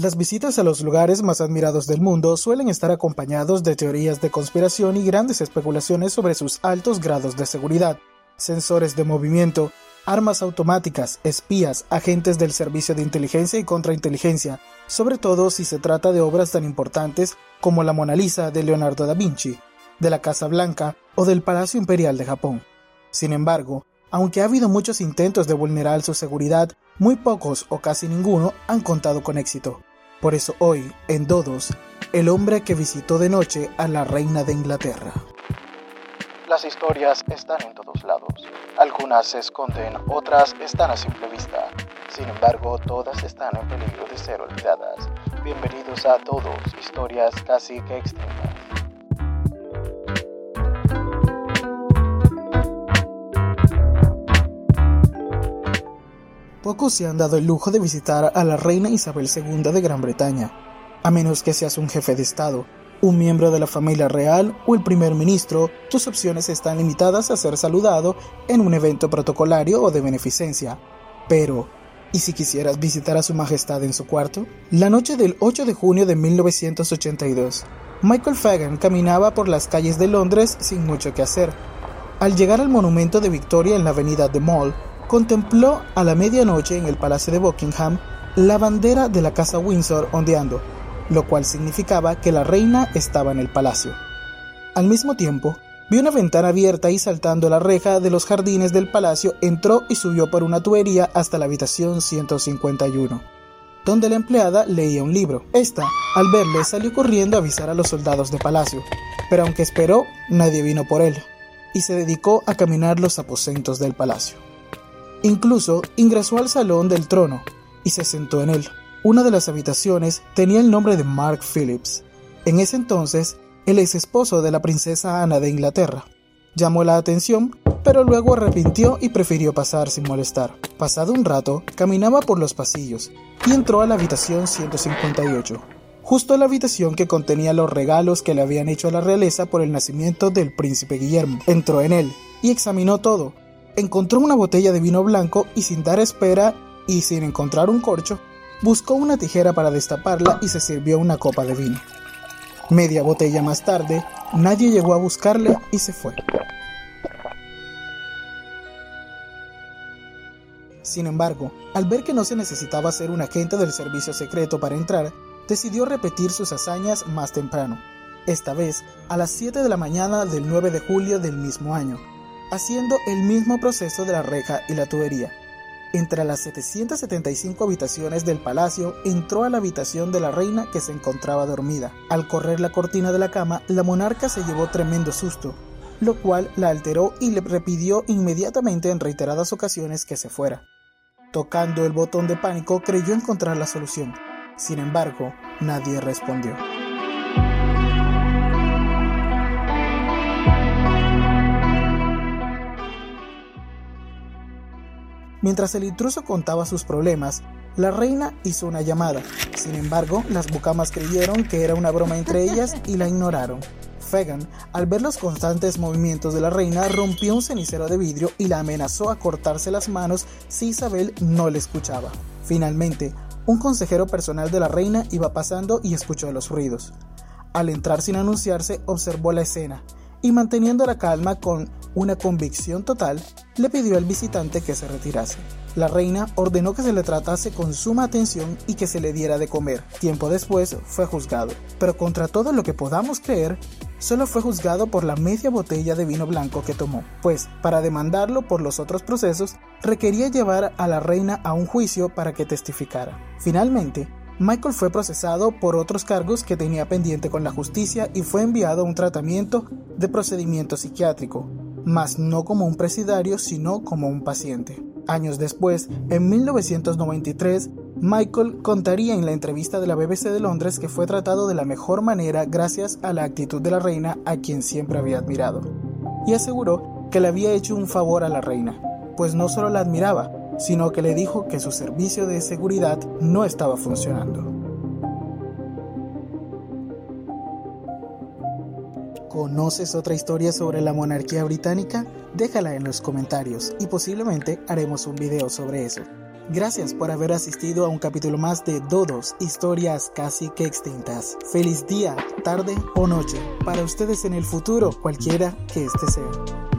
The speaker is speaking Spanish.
Las visitas a los lugares más admirados del mundo suelen estar acompañados de teorías de conspiración y grandes especulaciones sobre sus altos grados de seguridad, sensores de movimiento, armas automáticas, espías, agentes del servicio de inteligencia y contrainteligencia, sobre todo si se trata de obras tan importantes como la Mona Lisa de Leonardo da Vinci, de la Casa Blanca o del Palacio Imperial de Japón. Sin embargo, aunque ha habido muchos intentos de vulnerar su seguridad, muy pocos o casi ninguno han contado con éxito. Por eso hoy, en Dodos, el hombre que visitó de noche a la reina de Inglaterra. Las historias están en todos lados. Algunas se esconden, otras están a simple vista. Sin embargo, todas están en peligro de ser olvidadas. Bienvenidos a todos, historias casi que extremas. Pocos se han dado el lujo de visitar a la reina Isabel II de Gran Bretaña, a menos que seas un jefe de Estado, un miembro de la familia real o el primer ministro, tus opciones están limitadas a ser saludado en un evento protocolario o de beneficencia. Pero, ¿y si quisieras visitar a su majestad en su cuarto? La noche del 8 de junio de 1982, Michael Fagan caminaba por las calles de Londres sin mucho que hacer. Al llegar al monumento de Victoria en la avenida de Mall, contempló a la medianoche en el Palacio de Buckingham la bandera de la Casa Windsor ondeando, lo cual significaba que la reina estaba en el palacio. Al mismo tiempo, vio una ventana abierta y saltando la reja de los jardines del palacio entró y subió por una tubería hasta la habitación 151, donde la empleada leía un libro. Esta, al verle, salió corriendo a avisar a los soldados de palacio, pero aunque esperó, nadie vino por él, y se dedicó a caminar los aposentos del palacio. Incluso ingresó al salón del trono y se sentó en él. Una de las habitaciones tenía el nombre de Mark Phillips, en ese entonces el ex esposo de la princesa Ana de Inglaterra. Llamó la atención, pero luego arrepintió y prefirió pasar sin molestar. Pasado un rato, caminaba por los pasillos y entró a la habitación 158, justo la habitación que contenía los regalos que le habían hecho a la realeza por el nacimiento del príncipe Guillermo. Entró en él y examinó todo, encontró una botella de vino blanco y sin dar espera y sin encontrar un corcho, buscó una tijera para destaparla y se sirvió una copa de vino. Media botella más tarde, nadie llegó a buscarle y se fue. Sin embargo, al ver que no se necesitaba ser un agente del servicio secreto para entrar, decidió repetir sus hazañas más temprano, esta vez a las 7 de la mañana del 9 de julio del mismo año, haciendo el mismo proceso de la reja y la tubería. Entre las 775 habitaciones del palacio, entró a la habitación de la reina que se encontraba dormida. Al correr la cortina de la cama, la monarca se llevó tremendo susto, lo cual la alteró y le repidió inmediatamente en reiteradas ocasiones que se fuera. Tocando el botón de pánico, creyó encontrar la solución. Sin embargo, nadie respondió. Mientras el intruso contaba sus problemas, la reina hizo una llamada. Sin embargo, las bucamas creyeron que era una broma entre ellas y la ignoraron. Fagan, al ver los constantes movimientos de la reina, rompió un cenicero de vidrio y la amenazó a cortarse las manos si Isabel no le escuchaba. Finalmente, un consejero personal de la reina iba pasando y escuchó los ruidos. Al entrar sin anunciarse, observó la escena y manteniendo la calma con una convicción total, le pidió al visitante que se retirase. La reina ordenó que se le tratase con suma atención y que se le diera de comer. Tiempo después fue juzgado, pero contra todo lo que podamos creer, solo fue juzgado por la media botella de vino blanco que tomó, pues para demandarlo por los otros procesos requería llevar a la reina a un juicio para que testificara. Finalmente, Michael fue procesado por otros cargos que tenía pendiente con la justicia y fue enviado a un tratamiento de procedimiento psiquiátrico, mas no como un presidario, sino como un paciente. Años después, en 1993, Michael contaría en la entrevista de la BBC de Londres que fue tratado de la mejor manera gracias a la actitud de la reina a quien siempre había admirado, y aseguró que le había hecho un favor a la reina, pues no solo la admiraba, sino que le dijo que su servicio de seguridad no estaba funcionando. ¿Conoces otra historia sobre la monarquía británica? Déjala en los comentarios y posiblemente haremos un video sobre eso. Gracias por haber asistido a un capítulo más de Dodos, historias casi que extintas. Feliz día, tarde o noche para ustedes en el futuro, cualquiera que este sea.